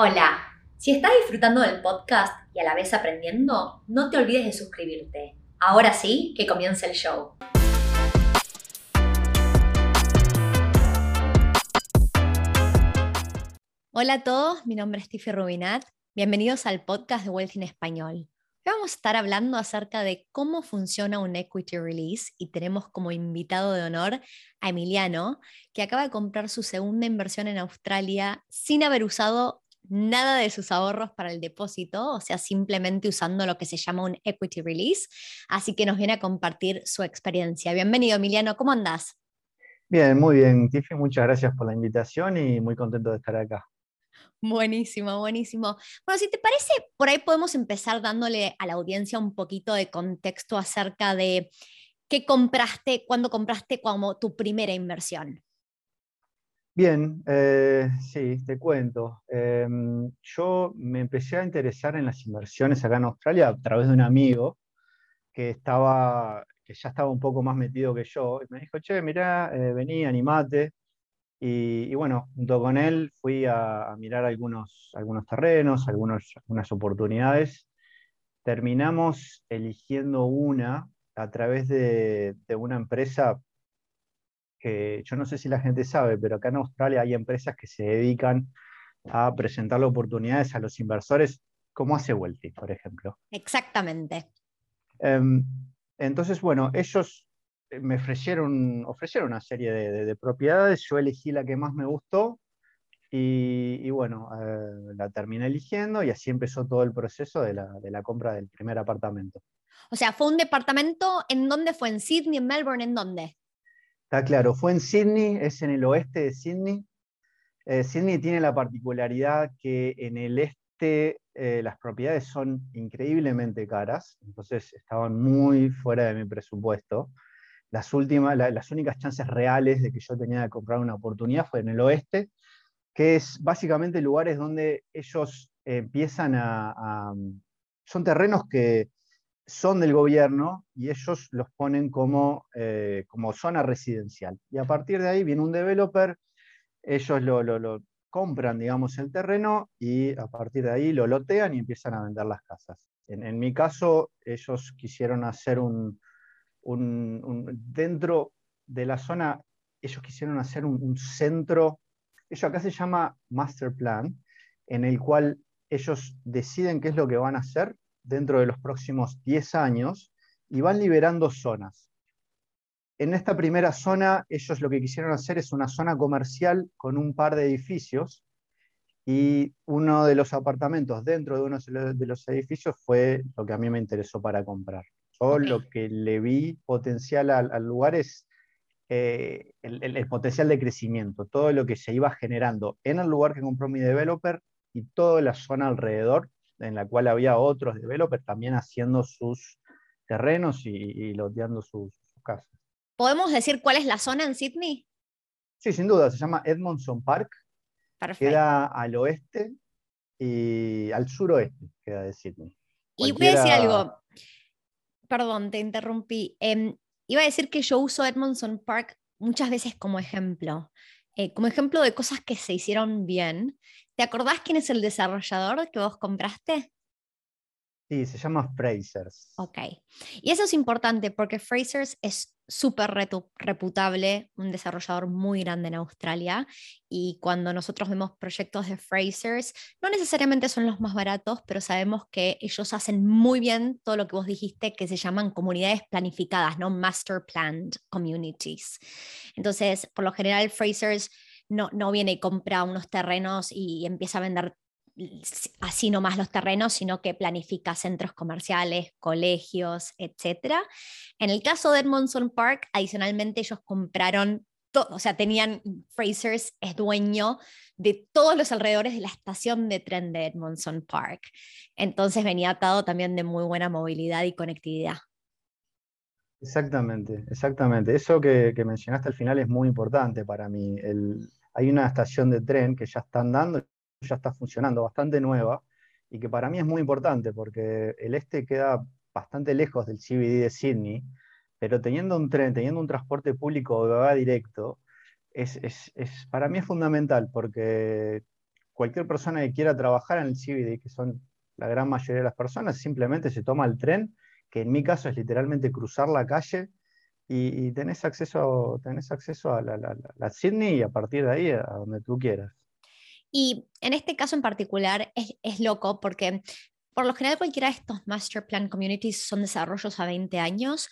Hola, si estás disfrutando del podcast y a la vez aprendiendo, no te olvides de suscribirte. Ahora sí, que comience el show. Hola a todos, mi nombre es Tiffy Rubinat. Bienvenidos al podcast de Wealth in Español. Hoy vamos a estar hablando acerca de cómo funciona un equity release y tenemos como invitado de honor a Emiliano, que acaba de comprar su segunda inversión en Australia sin haber usado nada de sus ahorros para el depósito, o sea, simplemente usando lo que se llama un equity release. Así que nos viene a compartir su experiencia. Bienvenido, Emiliano, ¿cómo andás? Bien, muy bien, Tiffy, muchas gracias por la invitación y muy contento de estar acá. Buenísimo, buenísimo. Bueno, si te parece, por ahí podemos empezar dándole a la audiencia un poquito de contexto acerca de qué compraste, cuándo compraste como tu primera inversión. Bien, eh, sí, te cuento. Em, yo me empecé a interesar en las inversiones acá en Australia a través de un amigo que, estaba, que ya estaba un poco más metido que yo. Y me dijo, che, mirá, eh, vení, animate. Y, bueno, junto con él fui a, mirar algunos, algunos terrenos, algunos, algunas oportunidades. Terminamos eligiendo una a través de, de una empresa que yo no sé si la gente sabe, pero acá en Australia hay empresas que se dedican a presentar oportunidades a los inversores, como hace Wealthy, por ejemplo. Exactamente. Em, entonces, bueno, ellos eh, me ofrecieron, ofrecieron una serie de, propiedades, yo elegí la que más me gustó y, bueno, eh, la terminé eligiendo y así empezó todo el proceso de la, de la, compra del primer apartamento. O sea, ¿fue un departamento en dónde fue? ¿En Sydney, en Melbourne, en dónde? Está claro, fue en Sydney, es en el oeste de Sydney. Eh, Sydney tiene la particularidad que en el este eh, las propiedades son increíblemente caras, entonces estaban muy fuera de mi presupuesto. Las, últimas, las únicas chances reales de que yo tenía de comprar una oportunidad fue en el oeste, que es básicamente lugares donde ellos empiezan a son terrenos que son del gobierno y ellos los ponen como, eh, como zona residencial. Y a partir de ahí viene un developer, ellos lo, compran, digamos, el terreno y a partir de ahí lo lotean y empiezan a vender las casas. En, mi caso, ellos quisieron hacer un, dentro de la zona, ellos quisieron hacer un, un centro, eso acá se llama master plan, en el cual ellos deciden qué es lo que van a hacer dentro de los próximos 10 años y van liberando zonas. En esta primera zona, ellos lo que quisieron hacer es una zona comercial con un par de edificios y uno de los apartamentos dentro de uno de los edificios fue lo que a mí me interesó para comprar. Yo lo que le vi potencial al, lugar es eh, el, potencial de crecimiento, todo lo que se iba generando en el lugar que compró mi developer y toda la zona alrededor en la cual había otros developers también haciendo sus terrenos y, loteando sus, casas. ¿Podemos decir cuál es la zona en Sydney? Sí, sin duda, se llama Edmondson Park. Queda al oeste y al suroeste, queda de Sydney. Y voy a decir algo, perdón, te interrumpí. Em, iba a decir que yo uso Edmondson Park muchas veces como ejemplo. Eh, como ejemplo de cosas que se hicieron bien. ¿Te acordás quién es el desarrollador que vos compraste? Sí, se llama Frasers. Ok. Y eso es importante porque Frasers es súper reputable, un desarrollador muy grande en Australia. Y cuando nosotros vemos proyectos de Frasers, no necesariamente son los más baratos, pero sabemos que ellos hacen muy bien todo lo que vos dijiste, que se llaman comunidades planificadas, ¿no? Master Planned Communities. Entonces, por lo general, Frasers no, no viene y compra unos terrenos y empieza a vender así nomás los terrenos, sino que planifica centros comerciales, colegios, etc. En el caso de Edmondson Park, adicionalmente ellos compraron, todo, o sea, tenían, Frasers es dueño de todos los alrededores de la estación de tren de Edmondson Park. Entonces venía atado también de muy buena movilidad y conectividad. Exactamente, exactamente. Eso que, mencionaste al final es muy importante para mí. hay una estación de tren que ya están dando ya está funcionando, bastante nueva, y que para mí es muy importante porque el este queda bastante lejos del CBD de Sydney, pero teniendo un tren, teniendo un transporte público que va directo, es, para mí es fundamental porque cualquier persona que quiera trabajar en el CBD, que son la gran mayoría de las personas, simplemente se toma el tren, que en mi caso es literalmente cruzar la calle y, tenés, acceso, tenés acceso a la, Sydney y a partir de ahí a donde tú quieras. Y en este caso en particular es, es loco porque por lo general cualquiera de estos Master Plan Communities son desarrollos a 20 años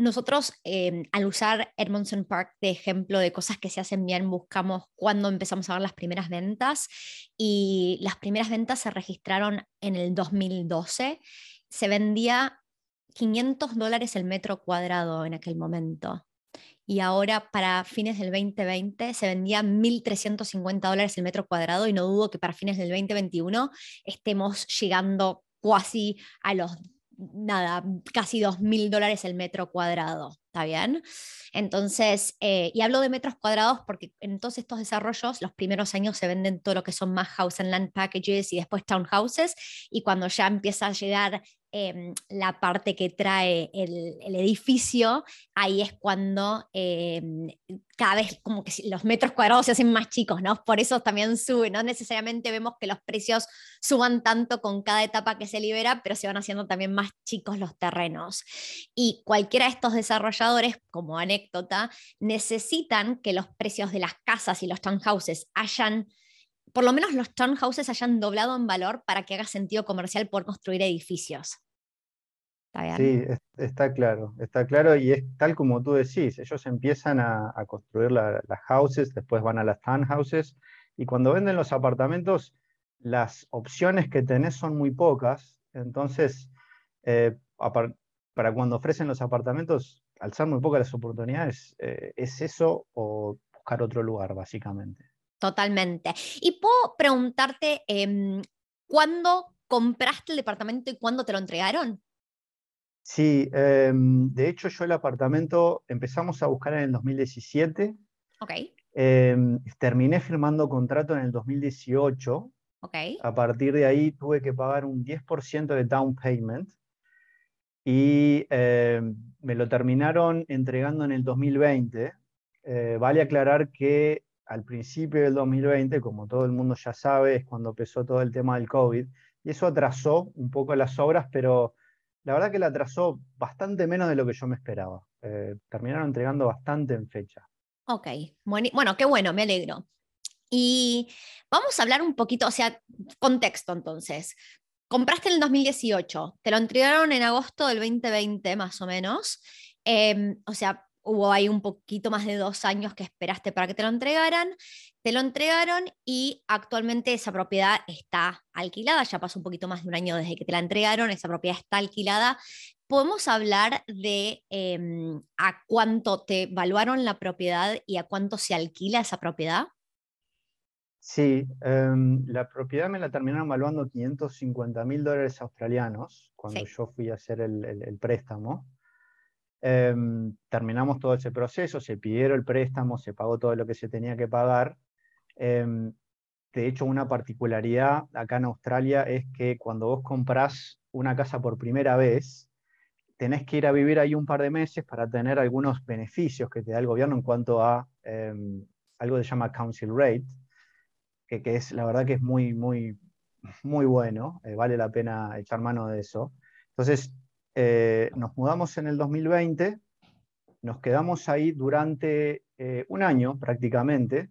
nosotros, em, al usar Edmondson Park de ejemplo de cosas que se hacen bien, buscamos cuándo empezamos a ver las primeras ventas y las primeras ventas se registraron en el 2012. Se vendía 500 dólares el metro cuadrado en aquel momento. Y ahora para fines del 2020 se vendía 1.350 dólares el metro cuadrado y no dudo que para fines del 2021 estemos llegando casi a los nada, casi dos mil dólares el metro cuadrado, ¿está bien? Entonces, eh, y hablo de metros cuadrados porque en todos estos desarrollos los primeros años se venden todo lo que son más house and land packages y después townhouses, y cuando ya empieza a llegar Em, la parte que trae el, edificio, ahí es cuando em, cada vez como que los metros cuadrados se hacen más chicos, ¿no? Por eso también sube, no necesariamente vemos que los precios suban tanto con cada etapa que se libera, pero se van haciendo también más chicos los terrenos. Y cualquiera de estos desarrolladores, como anécdota, necesitan que los precios de las casas y los townhouses hayan por lo menos los townhouses hayan doblado en valor para que haga sentido comercial por construir edificios. Sí, está claro, está claro y es tal como tú decís, ellos empiezan a, construir las houses, después van a las townhouses y cuando venden los apartamentos, las opciones que tenés son muy pocas, entonces eh, para cuando ofrecen los apartamentos, al ser muy pocas las oportunidades, eh, es eso o buscar otro lugar, básicamente. Totalmente. Y preguntarte, em, ¿cuándo compraste el departamento y cuándo te lo entregaron? Sí, em, de hecho yo el apartamento empezamos a buscar en el 2017. Ok. Em, terminé firmando contrato en el 2018. Ok. A partir de ahí tuve que pagar un 10% de down payment y me lo terminaron entregando en el 2020. Eh, vale aclarar que al principio del 2020, como todo el mundo ya sabe, es cuando empezó todo el tema del COVID, y eso atrasó un poco las obras, pero la verdad que la atrasó bastante menos de lo que yo me esperaba. Eh, terminaron entregando bastante en fecha. Ok, bueno, qué bueno, me alegro. Y vamos a hablar un poquito, o sea, contexto entonces. Compraste en el 2018, te lo entregaron en agosto del 2020 más o menos. Em, o sea, hubo ahí un poquito más de dos años que esperaste para que te lo entregaran, te lo entregaron y actualmente esa propiedad está alquilada, ya pasó un poquito más de un año desde que te la entregaron, esa propiedad está alquilada. ¿Podemos hablar de em, a cuánto te evaluaron la propiedad y a cuánto se alquila esa propiedad? Sí, em, la propiedad me la terminaron evaluando 550 mil dólares australianos cuando yo fui a hacer el préstamo. Em, terminamos todo ese proceso, se pidieron el préstamo, se pagó todo lo que se tenía que pagar. Em, de hecho, una particularidad acá en Australia es que cuando vos comprás una casa por primera vez, tenés que ir a vivir ahí un par de meses para tener algunos beneficios que te da el gobierno en cuanto a em, algo que se llama Council Rate, que, es la verdad que es muy, muy, muy bueno, eh, vale la pena echar mano de eso. Entonces, eh, nos mudamos en el 2020, nos quedamos ahí durante eh, un año prácticamente.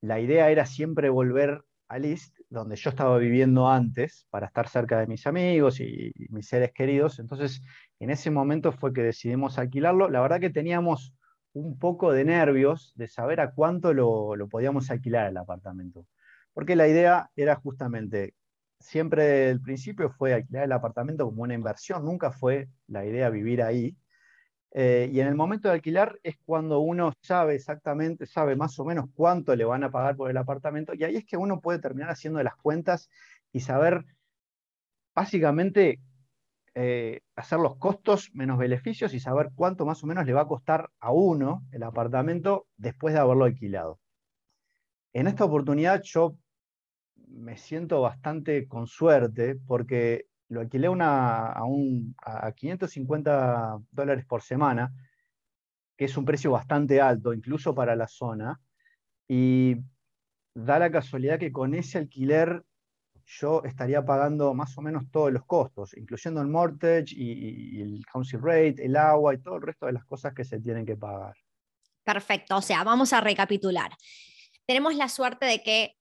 La idea era siempre volver a List, donde yo estaba viviendo antes, para estar cerca de mis amigos y, mis seres queridos. Entonces, en ese momento fue que decidimos alquilarlo. La verdad que teníamos un poco de nervios de saber a cuánto lo, lo podíamos alquilar el apartamento. Porque la idea era justamente siempre el principio fue alquilar el apartamento como una inversión, nunca fue la idea vivir ahí. Eh, y en el momento de alquilar es cuando uno sabe exactamente, sabe más o menos cuánto le van a pagar por el apartamento, y ahí es que uno puede terminar haciendo las cuentas y saber básicamente eh, hacer los costos menos beneficios y saber cuánto más o menos le va a costar a uno el apartamento después de haberlo alquilado. En esta oportunidad yo me siento bastante con suerte porque lo alquilé una, a, un, a 550 dólares por semana, que es un precio bastante alto, incluso para la zona. Y da la casualidad que con ese alquiler yo estaría pagando más o menos todos los costos, incluyendo el mortgage y, el council rate, el agua y todo el resto de las cosas que se tienen que pagar. Perfecto, o sea, vamos a recapitular. Tenemos la suerte de que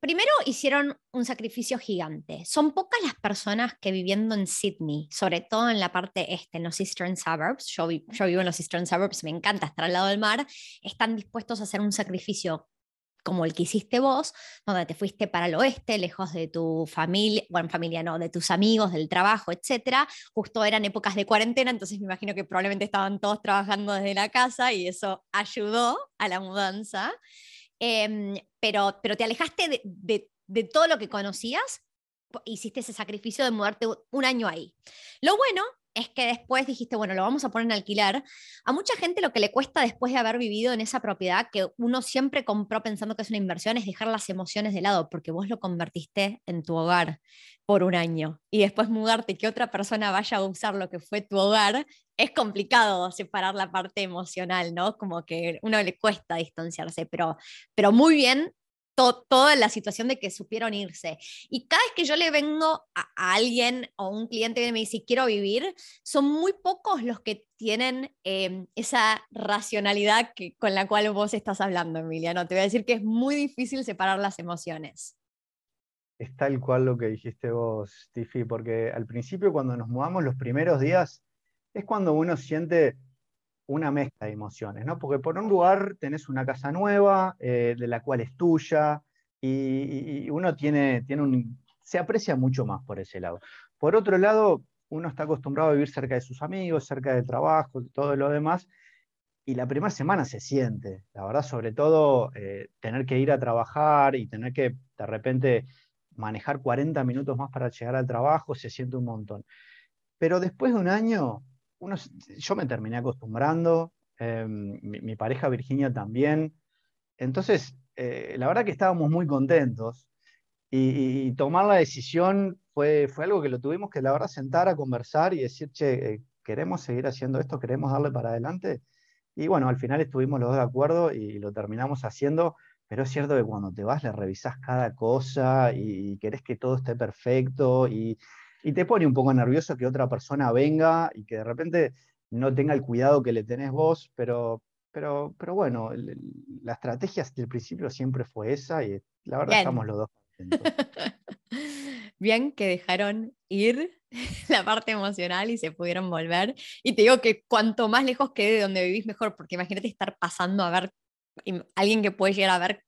primero hicieron un sacrificio gigante. Son pocas las personas que viviendo en Sydney, sobre todo en la parte este, en los Eastern Suburbs, yo, yo vivo en los Eastern Suburbs, me encanta estar al lado del mar, están dispuestos a hacer un sacrificio como el que hiciste vos, donde te fuiste para el oeste, lejos de tu familia, bueno, familia no, de tus amigos, del trabajo, etcétera. Justo eran épocas de cuarentena, entonces me imagino que probablemente estaban todos trabajando desde la casa y eso ayudó a la mudanza. Em, pero, pero te alejaste de, de todo lo que conocías, hiciste ese sacrificio de mudarte un año ahí. Lo bueno es que después dijiste, bueno, lo vamos a poner en alquiler. A mucha gente lo que le cuesta después de haber vivido en esa propiedad que uno siempre compró pensando que es una inversión es dejar las emociones de lado, porque vos lo convertiste en tu hogar por un año y después mudarte que otra persona vaya a usar lo que fue tu hogar, es complicado separar la parte emocional, ¿no? Como que uno le cuesta distanciarse, pero, pero muy bien toda la situación de que supieron irse. Y cada vez que yo le vengo a, alguien o un cliente que me dice, quiero vivir, son muy pocos los que tienen em, esa racionalidad que, con la cual vos estás hablando, Emiliano. Te voy a decir que es muy difícil separar las emociones. Es tal cual lo que dijiste vos, Tiffy, porque al principio cuando nos mudamos los primeros días es cuando uno siente una mezcla de emociones, ¿no? Porque por un lugar tenés una casa nueva, eh, de la cual es tuya, y, uno tiene, tiene un, se aprecia mucho más por ese lado. Por otro lado, uno está acostumbrado a vivir cerca de sus amigos, cerca del trabajo, todo lo demás, y la primera semana se siente, la verdad, sobre todo eh, tener que ir a trabajar y tener que de repente manejar 40 minutos más para llegar al trabajo, se siente un montón. Pero después de un año, yo me terminé acostumbrando, em, mi, pareja Virginia también. Entonces, eh, la verdad que estábamos muy contentos y, tomar la decisión fue, fue algo que lo tuvimos que, la verdad, sentar a conversar y decir, che, eh, queremos seguir haciendo esto, queremos darle para adelante. Y bueno, al final estuvimos los dos de acuerdo y lo terminamos haciendo, pero es cierto que cuando te vas le revisas cada cosa y, y querés que todo esté perfecto y, y te pone un poco nervioso que otra persona venga y que de repente no tenga el cuidado que le tenés vos, pero, pero, pero bueno, la estrategia desde el principio siempre fue esa y la verdad estamos los dos Bien que dejaron ir la parte emocional y se pudieron volver. Y te digo que cuanto más lejos quede de donde vivís, mejor, porque imagínate estar pasando a ver alguien que puede llegar a ver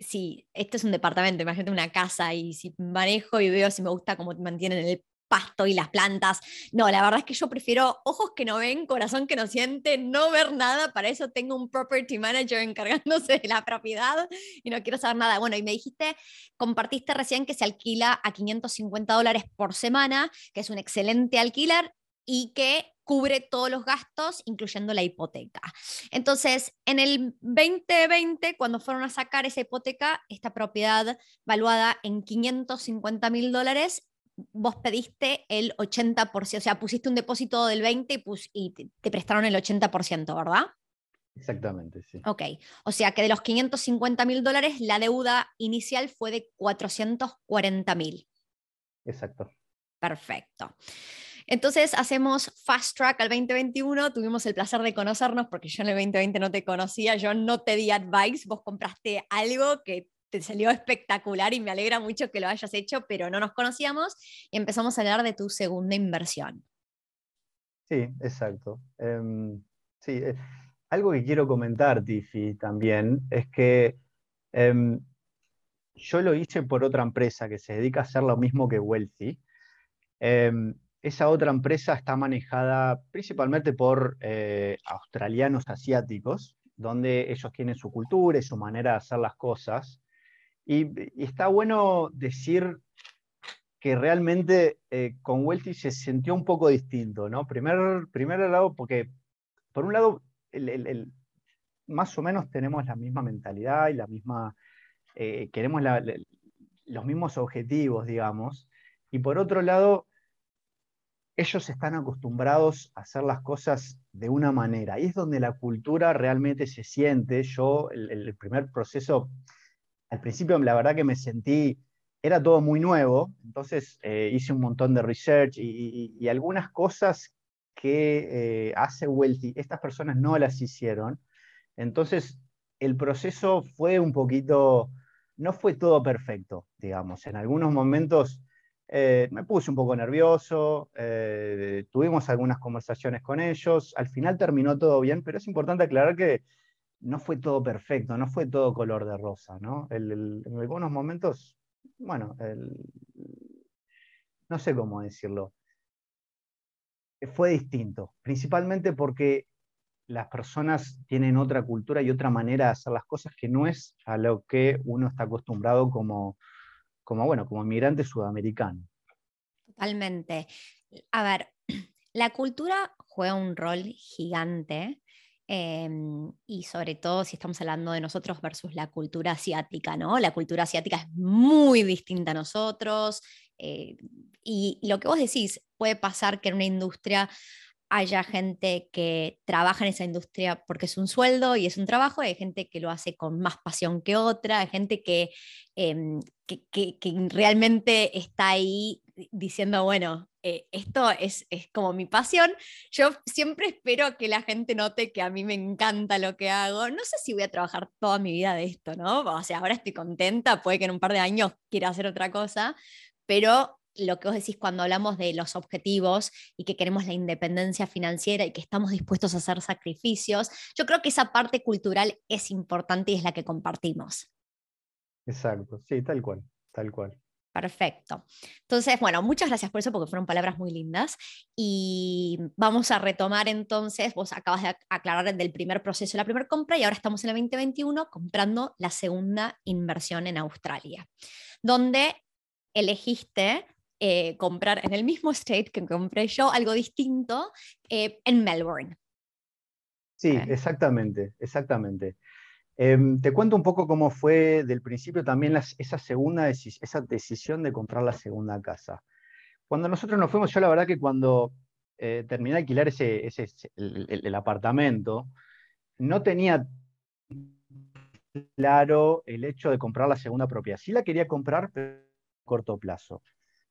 si este es un departamento, imagínate una casa y si manejo y veo si me gusta cómo mantienen el pasto y las plantas. No, la verdad es que yo prefiero ojos que no ven, corazón que no siente, no ver nada. Para eso tengo un property manager encargándose de la propiedad y no quiero saber nada. Bueno, y me dijiste, compartiste recién que se alquila a 550 dólares por semana, que es un excelente alquiler y que cubre todos los gastos, incluyendo la hipoteca. Entonces, en el 2020, cuando fueron a sacar esa hipoteca, esta propiedad valuada en 550 mil dólares vos pediste el 80%, o sea, pusiste un depósito del 20% y, te, prestaron el 80%, ¿verdad? Exactamente, sí. Ok, o sea que de los 550 mil dólares, la deuda inicial fue de 440 mil. Exacto. Perfecto. Entonces hacemos fast track al 2021, tuvimos el placer de conocernos porque yo en el 2020 no te conocía, yo no te di advice, vos compraste algo que te salió espectacular y me alegra mucho que lo hayas hecho, pero no nos conocíamos y empezamos a hablar de tu segunda inversión. Sí, exacto. Em, sí, eh, algo que quiero comentar, Tiffy, también, es que em, yo lo hice por otra empresa que se dedica a hacer lo mismo que Wealthy. Em, esa otra empresa está manejada principalmente por eh, australianos asiáticos, donde ellos tienen su cultura y su manera de hacer las cosas. Y, está bueno decir que realmente eh, con Welty se sintió un poco distinto, ¿no? Primer, primer lado, porque por un lado, más o menos tenemos la misma mentalidad y la misma, eh, queremos los mismos objetivos, digamos, y por otro lado, ellos están acostumbrados a hacer las cosas de una manera, y es donde la cultura realmente se siente. Yo, el primer proceso al principio la verdad que me sentí, era todo muy nuevo, entonces eh, hice un montón de research y, algunas cosas que eh, hace Wealthy, estas personas no las hicieron. Entonces, el proceso fue un poquito, no fue todo perfecto, digamos. En algunos momentos eh, me puse un poco nervioso, tuvimos algunas conversaciones con ellos, al final terminó todo bien, pero es importante aclarar que no fue todo perfecto, no fue todo color de rosa, en algunos momentos, bueno, no sé cómo decirlo, fue distinto, principalmente porque las personas tienen otra cultura y otra manera de hacer las cosas que no es a lo que uno está acostumbrado como, como bueno, como inmigrante sudamericano. Totalmente. A ver, la cultura juega un rol gigante Em, y sobre todo si estamos hablando de nosotros versus la cultura asiática, ¿no? La cultura asiática es muy distinta a nosotros eh, y lo que vos decís, puede pasar que en una industria haya gente que trabaja en esa industria porque es un sueldo y es un trabajo, hay gente que lo hace con más pasión que otra, hay gente que, em, que, realmente está ahí diciendo, bueno, eh, esto es, como mi pasión. Yo siempre espero que la gente note que a mí me encanta lo que hago. No sé si voy a trabajar toda mi vida de esto, ¿no? O sea, ahora estoy contenta, puede que en un par de años quiera hacer otra cosa, pero lo que vos decís cuando hablamos de los objetivos y que queremos la independencia financiera y que estamos dispuestos a hacer sacrificios, yo creo que esa parte cultural es importante y es la que compartimos. Exacto, sí, tal cual, tal cual. Perfecto. Entonces, bueno, muchas gracias por eso, porque fueron palabras muy lindas. Y vamos a retomar entonces, vos acabas de aclarar del primer proceso, la primera compra, y ahora estamos en el 2021 comprando la segunda inversión en Australia, donde elegiste eh, comprar en el mismo state que compré yo, algo distinto, eh, en Melbourne. Sí, exactamente, exactamente. Em, te cuento un poco cómo fue del principio también esa segunda esa decisión de comprar la segunda casa. Cuando nosotros nos fuimos, yo la verdad que cuando eh, terminé de alquilar ese, el, apartamento, no tenía claro el hecho de comprar la segunda propiedad. Sí la quería comprar, pero a corto plazo.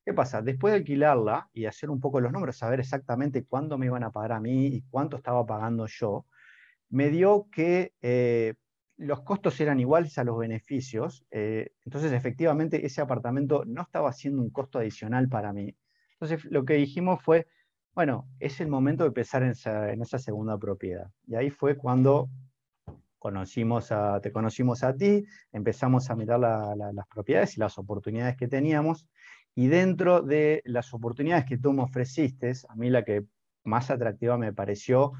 ¿Qué pasa? Después de alquilarla y hacer un poco los números, saber exactamente cuándo me iban a pagar a mí y cuánto estaba pagando yo, me dio que eh, los costos eran iguales a los beneficios, eh, entonces efectivamente ese apartamento no estaba siendo un costo adicional para mí. Entonces lo que dijimos fue, bueno, es el momento de empezar en esa, segunda propiedad. Y ahí fue cuando conocimos a, te conocimos a ti, empezamos a mirar las propiedades y las oportunidades que teníamos, y dentro de las oportunidades que tú me ofreciste, a mí la que más atractiva me pareció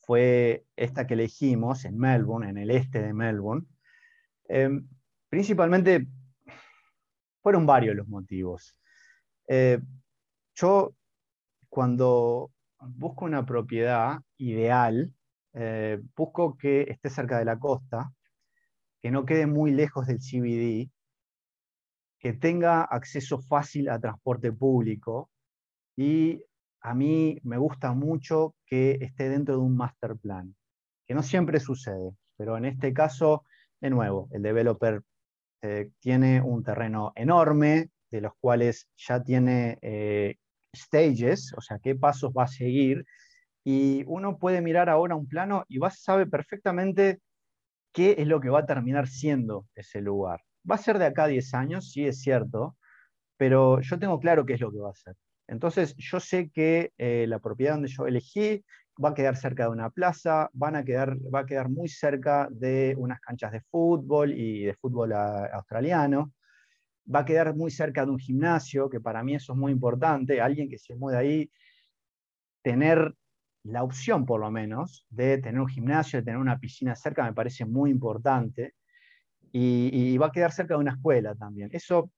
fue esta que elegimos en Melbourne, en el este de Melbourne. Em, principalmente fueron varios los motivos. Eh, yo cuando busco una propiedad ideal, eh, busco que esté cerca de la costa, que no quede muy lejos del CBD, que tenga acceso fácil a transporte público y a mí me gusta mucho que esté dentro de un master plan, que no siempre sucede, pero en este caso, de nuevo, el developer eh, tiene un terreno enorme, de los cuales ya tiene eh, stages, o sea, qué pasos va a seguir, y uno puede mirar ahora un plano y va, sabe perfectamente qué es lo que va a terminar siendo ese lugar. Va a ser de acá a 10 años, sí es cierto, pero yo tengo claro qué es lo que va a ser. Entonces, yo sé que eh, la propiedad donde yo elegí va a quedar cerca de una plaza, van a quedar, va a quedar muy cerca de unas canchas de fútbol y de fútbol australiano, va a quedar muy cerca de un gimnasio, que para mí eso es muy importante, alguien que se mueve ahí, tener la opción por lo menos de tener un gimnasio, de tener una piscina cerca, me parece muy importante, y va a quedar cerca de una escuela también. Eso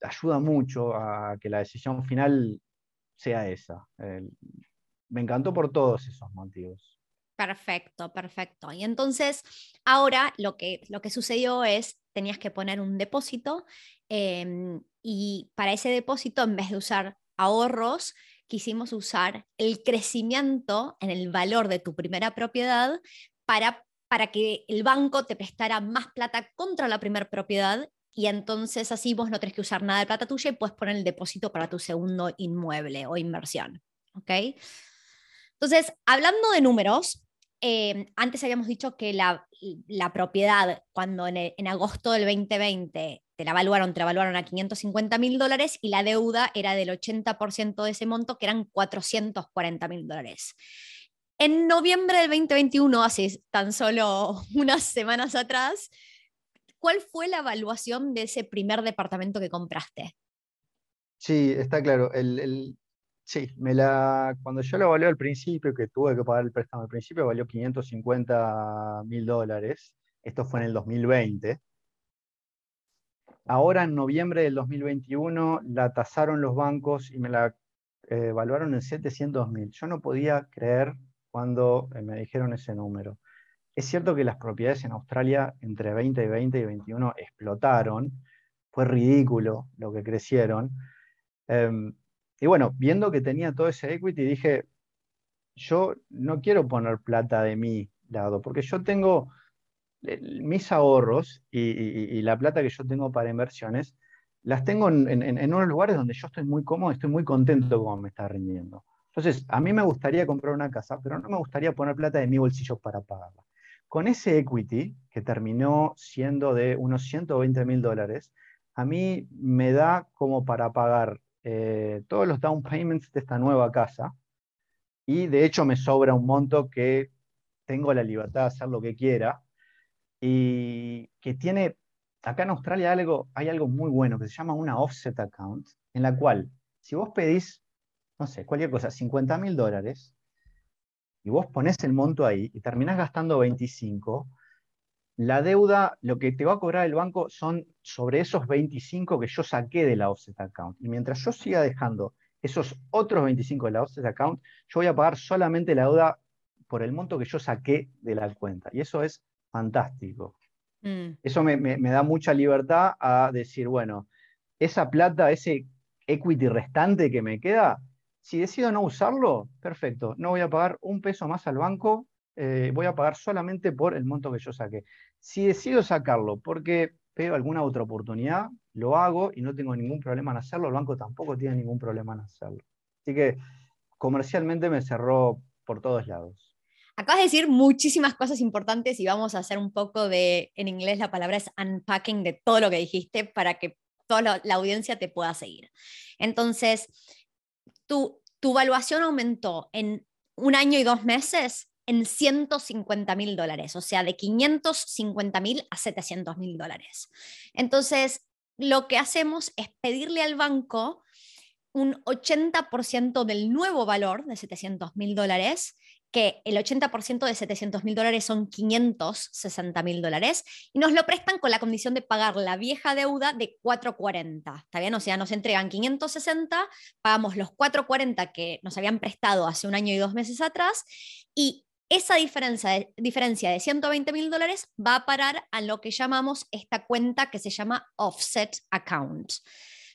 ayuda mucho a que la decisión final sea esa. me encantó por todos esos motivos. Perfecto, perfecto. Y entonces, ahora lo que, lo que sucedió es, tenías que poner un depósito em, y para ese depósito, en vez de usar ahorros, quisimos usar el crecimiento en el valor de tu primera propiedad para, para que el banco te prestara más plata contra la primera propiedad y entonces así vos no tenés que usar nada de plata tuya y puedes poner el depósito para tu segundo inmueble o inversión. ¿Ok? Entonces, hablando de números, eh, antes habíamos dicho que la, propiedad, cuando en, agosto del 2020 te la evaluaron, te la evaluaron a 550 mil dólares y la deuda era del 80% de ese monto, que eran 440 mil dólares. En noviembre del 2021, hace tan solo unas semanas atrás, ¿cuál fue la evaluación de ese primer departamento que compraste? Sí, está claro. Sí, cuando yo lo evalué al principio, que tuve que pagar el préstamo al principio, valió 550 mil dólares. Esto fue en el 2020. Ahora, en noviembre del 2021, la tasaron los bancos y me la eh, evaluaron en 700 mil. Yo no podía creer cuando eh, me dijeron ese número. Es cierto que las propiedades en Australia entre 2020 y 21 explotaron, fue ridículo lo que crecieron. Em, y bueno, viendo que tenía todo ese equity, dije, yo no quiero poner plata de mi lado, porque yo tengo eh, mis ahorros y, la plata que yo tengo para inversiones, las tengo en, en, unos lugares donde yo estoy muy cómodo, estoy muy contento con cómo me está rindiendo. Entonces, a mí me gustaría comprar una casa, pero no me gustaría poner plata de mi bolsillo para pagarla. Con ese equity, que terminó siendo de unos 120 mil dólares, a mí me da como para pagar eh, todos los down payments de esta nueva casa y de hecho me sobra un monto que tengo la libertad de hacer lo que quiera y que tiene, acá en Australia algo, hay algo muy bueno que se llama una offset account, en la cual si vos pedís no sé, cualquier cosa, 50 mil dólares, y vos pones el monto ahí y terminás gastando 25, la deuda, lo que te va a cobrar el banco son sobre esos 25 que yo saqué de la offset account. Y mientras yo siga dejando esos otros 25 de la offset account, yo voy a pagar solamente la deuda por el monto que yo saqué de la cuenta. Y eso es fantástico. Mm. Eso me, me da mucha libertad a decir, bueno, esa plata, ese equity restante que me queda, si decido no usarlo, perfecto, no voy a pagar un peso más al banco, eh, voy a pagar solamente por el monto que yo saqué. Si decido sacarlo porque veo alguna otra oportunidad, lo hago y no tengo ningún problema en hacerlo, el banco tampoco tiene ningún problema en hacerlo. Así que comercialmente me cerró por todos lados. Acabas de decir muchísimas cosas importantes y vamos a hacer un poco de, en inglés la palabra es unpacking de todo lo que dijiste para que toda la audiencia te pueda seguir. Entonces, tu, tu valuación aumentó en un año y dos meses en 150 mil dólares, o sea, de 550 mil a 700 mil dólares. Entonces, lo que hacemos es pedirle al banco un 80% del nuevo valor de 700 mil dólares que el 80% de 700 mil dólares son 560 mil dólares y nos lo prestan con la condición de pagar la vieja deuda de 440. ¿Está bien? O sea, nos entregan 560, pagamos los 440 que nos habían prestado hace un año y dos meses atrás y esa diferencia de, diferencia de 120 mil dólares va a parar a lo que llamamos esta cuenta que se llama offset account,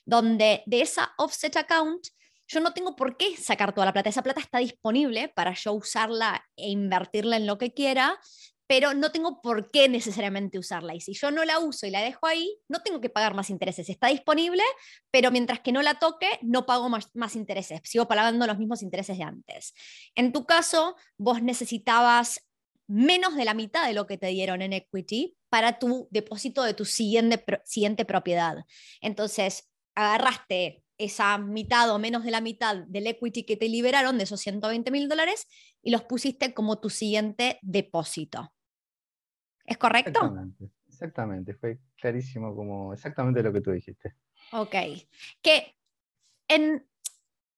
donde de esa offset account yo no tengo por qué sacar toda la plata. Esa plata está disponible para yo usarla e invertirla en lo que quiera, pero no tengo por qué necesariamente usarla. Y si yo no la uso y la dejo ahí, no tengo que pagar más intereses. Está disponible, pero mientras que no la toque, no pago más, más intereses. Sigo pagando los mismos intereses de antes. En tu caso, vos necesitabas menos de la mitad de lo que te dieron en equity para tu depósito de tu siguiente, siguiente propiedad. Entonces, agarraste esa mitad o menos de la mitad del equity que te liberaron de esos 120 mil dólares y los pusiste como tu siguiente depósito. ¿Es correcto? Exactamente, exactamente. fue clarísimo como exactamente lo que tú dijiste. Ok, que en,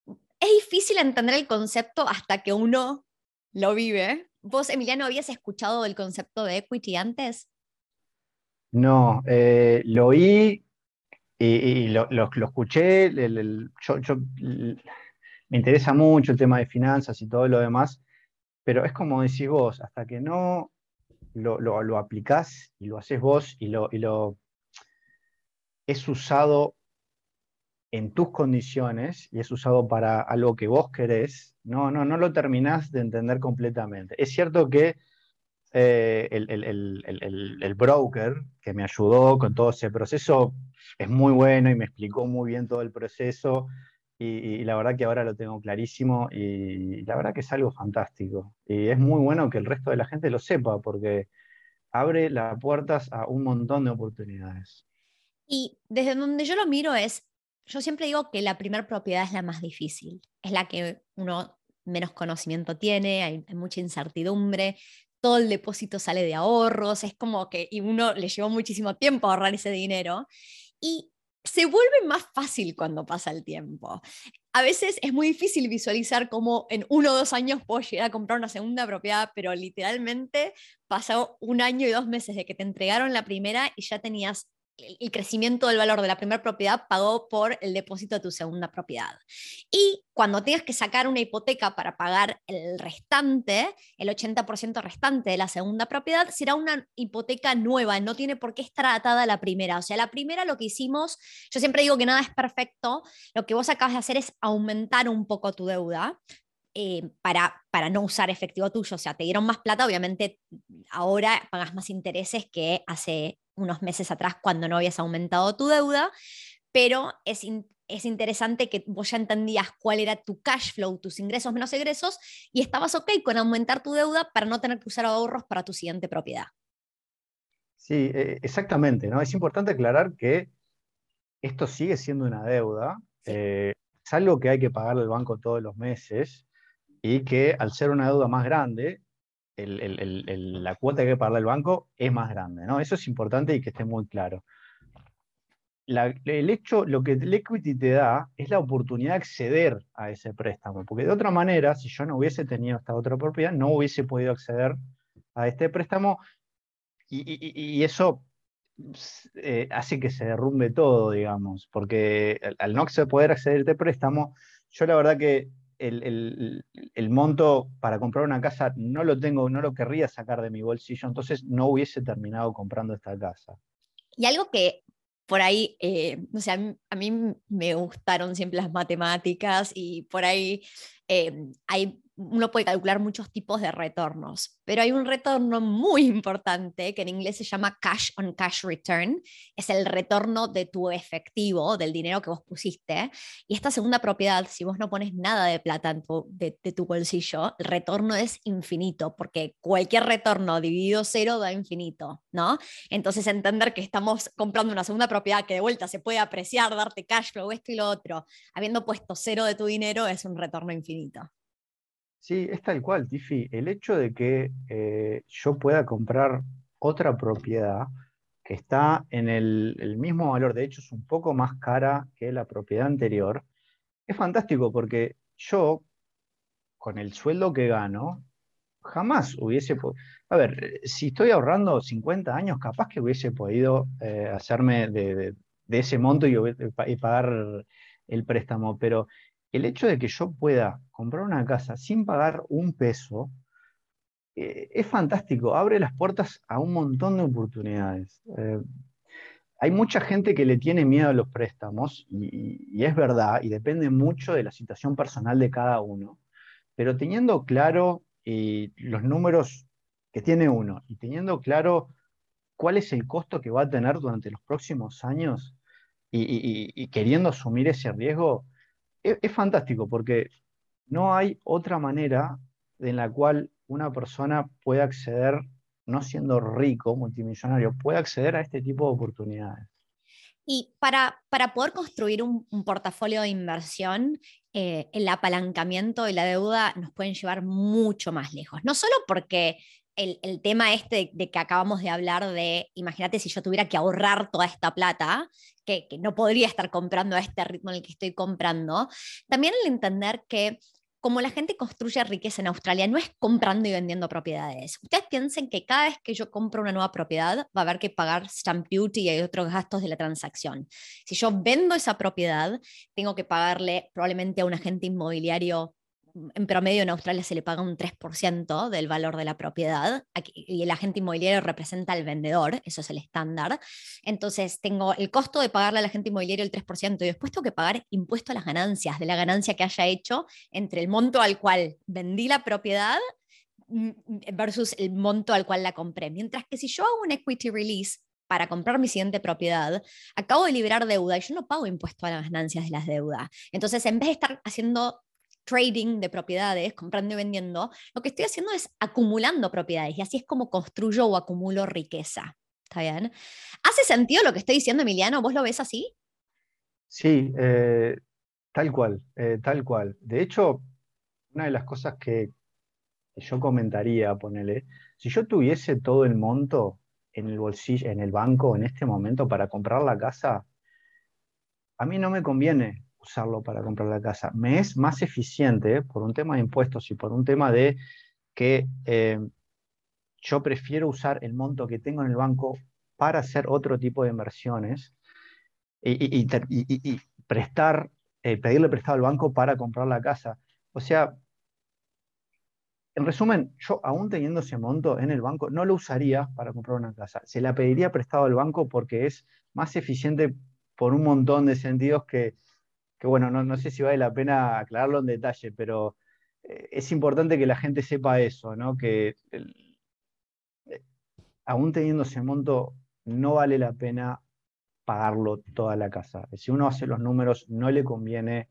es difícil entender el concepto hasta que uno lo vive. ¿Vos, Emiliano, habías escuchado del concepto de equity antes? No, eh, lo oí y, lo, escuché, yo, me interesa mucho el tema de finanzas y todo lo demás, pero es como decís vos, hasta que no lo, lo, aplicás y lo haces vos y lo, y lo es usado en tus condiciones y es usado para algo que vos querés, no, no, no lo terminás de entender completamente. Es cierto que eh, el, broker que me ayudó con todo ese proceso es muy bueno y me explicó muy bien todo el proceso y, la verdad que ahora lo tengo clarísimo y la verdad que es algo fantástico. Y es muy bueno que el resto de la gente lo sepa porque abre las puertas a un montón de oportunidades. Y desde donde yo lo miro es, yo siempre digo que la primera propiedad es la más difícil, es la que uno menos conocimiento tiene, hay, mucha incertidumbre, todo el depósito sale de ahorros, es como que y uno le llevó muchísimo tiempo ahorrar ese dinero. Y se vuelve más fácil cuando pasa el tiempo. A veces es muy difícil visualizar cómo en uno o dos años puedo llegar a comprar una segunda propiedad, pero literalmente pasó un año y dos meses de que te entregaron la primera y ya tenías el crecimiento del valor de la primera propiedad pagó por el depósito de tu segunda propiedad. Y cuando tengas que sacar una hipoteca para pagar el restante, el 80% restante de la segunda propiedad, será una hipoteca nueva, no tiene por qué estar atada a la primera. O sea, la primera lo que hicimos, yo siempre digo que nada es perfecto, lo que vos acabas de hacer es aumentar un poco tu deuda, eh, para, para no usar efectivo tuyo. O sea, te dieron más plata, obviamente ahora pagas más intereses que hace unos meses atrás cuando no habías aumentado tu deuda, pero es, es interesante que vos ya entendías cuál era tu cash flow, tus ingresos menos egresos, y estabas ok con aumentar tu deuda para no tener que usar ahorros para tu siguiente propiedad. Sí, e, exactamente, ¿no? Es importante aclarar que esto sigue siendo una deuda, eh, es algo que hay que pagarle al banco todos los meses y que al ser una deuda más grande, la cuota que hay que pagarle al banco es más grande, ¿no? Eso es importante y que esté muy claro. el hecho, lo que el equity te da es la oportunidad de acceder a ese préstamo, porque de otra manera, si yo no hubiese tenido esta otra propiedad, no hubiese podido acceder a este préstamo y, eso eh, hace que se derrumbe todo, digamos, porque al, al no poder acceder a este préstamo, yo la verdad que el, monto para comprar una casa no lo tengo, no lo querría sacar de mi bolsillo, entonces no hubiese terminado comprando esta casa. Y algo que por ahí, eh, sé, a mí, me gustaron siempre las matemáticas y por ahí eh, hay uno puede calcular muchos tipos de retornos, pero hay un retorno muy importante que en inglés se llama cash on cash return, es el retorno de tu efectivo, del dinero que vos pusiste. Y esta segunda propiedad, si vos no pones nada de plata de, tu bolsillo, el retorno es infinito, porque cualquier retorno dividido cero da infinito, ¿no? Entonces entender que estamos comprando una segunda propiedad que de vuelta se puede apreciar, darte cash flow, esto y lo otro, habiendo puesto cero de tu dinero, es un retorno infinito. Sí, es tal cual, Tiffy. El hecho de que eh, yo pueda comprar otra propiedad que está en el, mismo valor, de hecho es un poco más cara que la propiedad anterior, es fantástico porque yo, con el sueldo que gano, jamás hubiese podido... A ver, si estoy ahorrando 50 años, capaz que hubiese podido eh, hacerme de, ese monto y, y pagar el préstamo, pero el hecho de que yo pueda comprar una casa sin pagar un peso eh, es fantástico, abre las puertas a un montón de oportunidades. Eh, hay mucha gente que le tiene miedo a los préstamos y, es verdad, y depende mucho de la situación personal de cada uno, pero teniendo claro eh, los números que tiene uno y teniendo claro cuál es el costo que va a tener durante los próximos años y queriendo asumir ese riesgo, es, fantástico porque no hay otra manera en la cual una persona pueda acceder, no siendo rico, multimillonario, puede acceder a este tipo de oportunidades. Y para, para poder construir un, portafolio de inversión, eh, el apalancamiento y la deuda nos pueden llevar mucho más lejos. No solo porque el, tema este de, que acabamos de hablar de, imagínate si yo tuviera que ahorrar toda esta plata, que, no podría estar comprando a este ritmo en el que estoy comprando, también el entender que como la gente construye riqueza en Australia, no es comprando y vendiendo propiedades. Ustedes piensen que cada vez que yo compro una nueva propiedad, va a haber que pagar stamp duty y otros gastos de la transacción. Si yo vendo esa propiedad, tengo que pagarle probablemente a un agente inmobiliario en promedio en Australia se le paga un 3% del valor de la propiedad y el agente inmobiliario representa al vendedor, eso es el estándar. Entonces tengo el costo de pagarle al agente inmobiliario el 3% y después tengo que pagar impuesto a las ganancias, de la ganancia que haya hecho entre el monto al cual vendí la propiedad mm, versus el monto al cual la compré. Mientras que si yo hago un equity release para comprar mi siguiente propiedad, acabo de liberar deuda y yo no pago impuesto a las ganancias de las deudas. Entonces, en vez de estar haciendo trading de propiedades, comprando y vendiendo, lo que estoy haciendo es acumulando propiedades y así es como construyo o acumulo riqueza. ¿Está bien? ¿Hace sentido lo que estoy diciendo, Emiliano? ¿Vos lo ves así? Sí, eh, tal cual, eh, tal cual. De hecho, una de las cosas que, yo comentaría, ponele, si yo tuviese todo el monto en el bolsillo, en el banco en este momento para comprar la casa, a mí no me conviene usarlo para comprar la casa. Me es más eficiente por un tema de impuestos y por un tema de que eh, yo prefiero usar el monto que tengo en el banco para hacer otro tipo de inversiones y, prestar, eh, pedirle prestado al banco para comprar la casa. O sea, en resumen, yo aún teniendo ese monto en el banco, no lo usaría para comprar una casa. Se la pediría prestado al banco porque es más eficiente por un montón de sentidos que, bueno, no, sé si vale la pena aclararlo en detalle, pero eh, es importante que la gente sepa eso, ¿no? Que eh, aún teniendo ese monto, no vale la pena pagarlo toda la casa. Si uno hace los números, no le conviene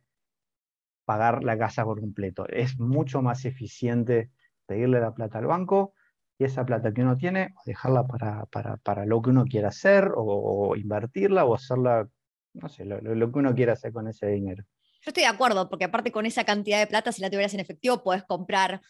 pagar la casa por completo. Es mucho más eficiente pedirle la plata al banco y esa plata que uno tiene, dejarla para, lo que uno quiera hacer o, invertirla o hacerla, no sé, lo, que uno quiera hacer con ese dinero. Yo estoy de acuerdo, porque aparte con esa cantidad de plata, si la tuvieras en efectivo, puedes comprar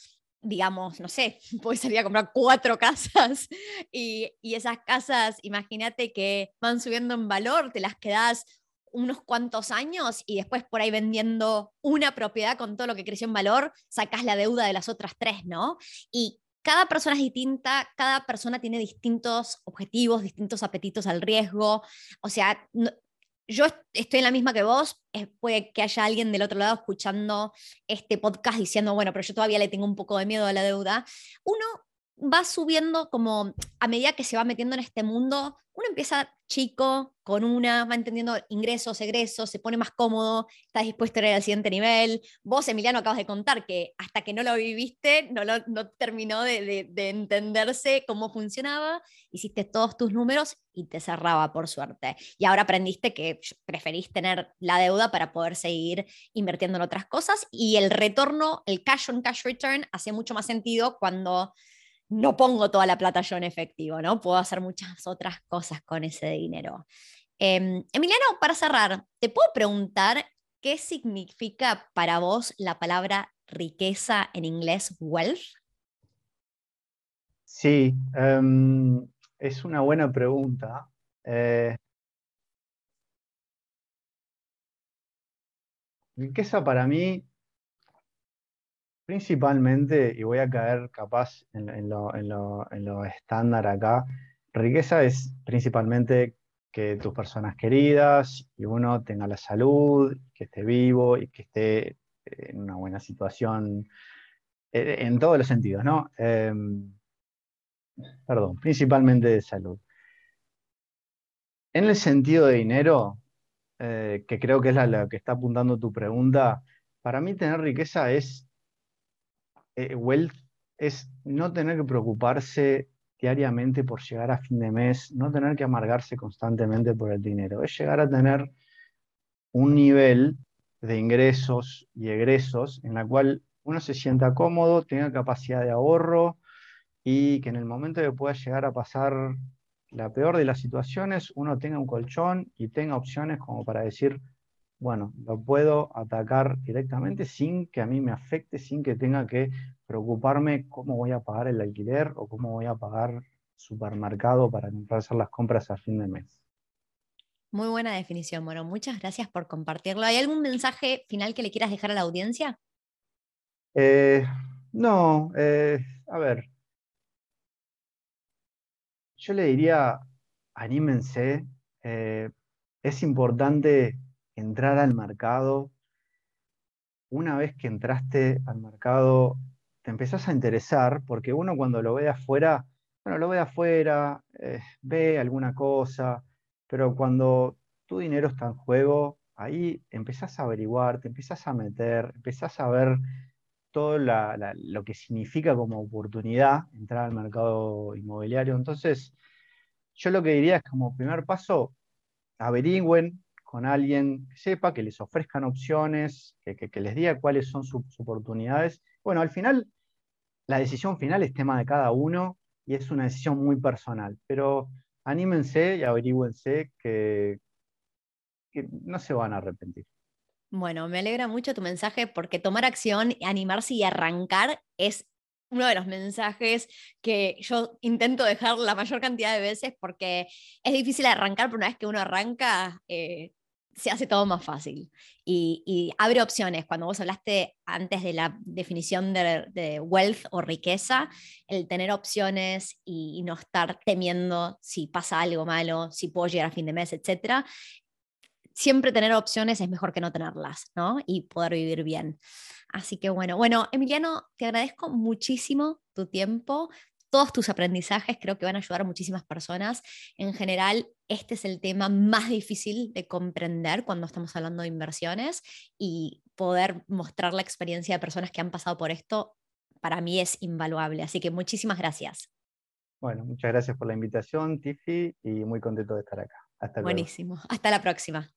digamos, no sé, puedes salir a comprar cuatro casas y, y esas casas, imagínate que van subiendo en valor, te las quedas unos cuantos años y después por ahí vendiendo una propiedad con todo lo que creció en valor, sacas la deuda de las otras tres, ¿no? Y cada persona es distinta, cada persona tiene distintos objetivos, distintos apetitos al riesgo. O sea, yo estoy en la misma que vos, puede que haya alguien del otro lado escuchando este podcast diciendo, bueno, pero yo todavía le tengo un poco de miedo a la deuda. Uno va subiendo como a medida que se va metiendo en este mundo, uno empieza chico, con una, va entendiendo ingresos, egresos, se pone más cómodo, está dispuesto a ir al siguiente nivel. Vos, Emiliano, acabas de contar que hasta que no lo viviste, no, no terminó de, de, entenderse cómo funcionaba, hiciste todos tus números y te cerraba, por suerte. Y ahora aprendiste que preferís tener la deuda para poder seguir invirtiendo en otras cosas y el retorno, el cash on cash return, hace mucho más sentido cuando no pongo toda la plata yo en efectivo, ¿no? Puedo hacer muchas otras cosas con ese dinero. Em, Emiliano, para cerrar, ¿te puedo preguntar qué significa para vos la palabra riqueza en inglés, wealth? Sí, em, es una buena pregunta. Eh, riqueza para mí Principalmente, y voy a caer capaz en, lo, estándar acá, riqueza es principalmente que tus personas queridas y uno tenga la salud, que esté vivo y que esté en una buena situación eh, en todos los sentidos, ¿no? Em, perdón, principalmente de salud. En el sentido de dinero, eh, que creo que es la que está apuntando tu pregunta, para mí tener riqueza es eh, wealth es no tener que preocuparse diariamente por llegar a fin de mes, no tener que amargarse constantemente por el dinero, es llegar a tener un nivel de ingresos y egresos en la cual uno se sienta cómodo, tenga capacidad de ahorro y que en el momento que pueda llegar a pasar la peor de las situaciones, uno tenga un colchón y tenga opciones como para decir, bueno, lo puedo atacar directamente sin que a mí me afecte, sin que tenga que preocuparme cómo voy a pagar el alquiler o cómo voy a pagar supermercado para hacer las compras a fin de mes. Muy buena definición. Bueno, muchas gracias por compartirlo. ¿Hay algún mensaje final que le quieras dejar a la audiencia? Eh, no, eh, a ver. Yo le diría, anímense. Eh, es importante entrar al mercado, una vez que entraste al mercado, te empezás a interesar, porque uno cuando lo ve afuera, bueno, lo ve afuera, eh, ve alguna cosa, pero cuando tu dinero está en juego, ahí empezás a averiguar, te empezás a meter, empezás a ver todo lo que significa como oportunidad entrar al mercado inmobiliario. Entonces, yo lo que diría es como primer paso, averigüen con alguien que sepa, que les ofrezcan opciones, que, les diga cuáles son sus, oportunidades. Bueno, al final, la decisión final es tema de cada uno y es una decisión muy personal, pero anímense y averigüense que no se van a arrepentir. Bueno, me alegra mucho tu mensaje porque tomar acción, animarse y arrancar es uno de los mensajes que yo intento dejar la mayor cantidad de veces porque es difícil arrancar, pero una vez que uno arranca, eh, se hace todo más fácil y, abre opciones. Cuando vos hablaste antes de la definición de, wealth o riqueza, el tener opciones y, y, no estar temiendo si pasa algo malo, si puedo llegar a fin de mes, etcétera, siempre tener opciones es mejor que no tenerlas, ¿no? Y poder vivir bien. Así que bueno, bueno, Emiliano, te agradezco muchísimo tu tiempo, todos tus aprendizajes creo que van a ayudar a muchísimas personas. En general, este es el tema más difícil de comprender cuando estamos hablando de inversiones y poder mostrar la experiencia de personas que han pasado por esto, para mí es invaluable. Así que muchísimas gracias. Bueno, muchas gracias por la invitación, Tiffy, y muy contento de estar acá. Hasta Buenísimo. Hasta la próxima.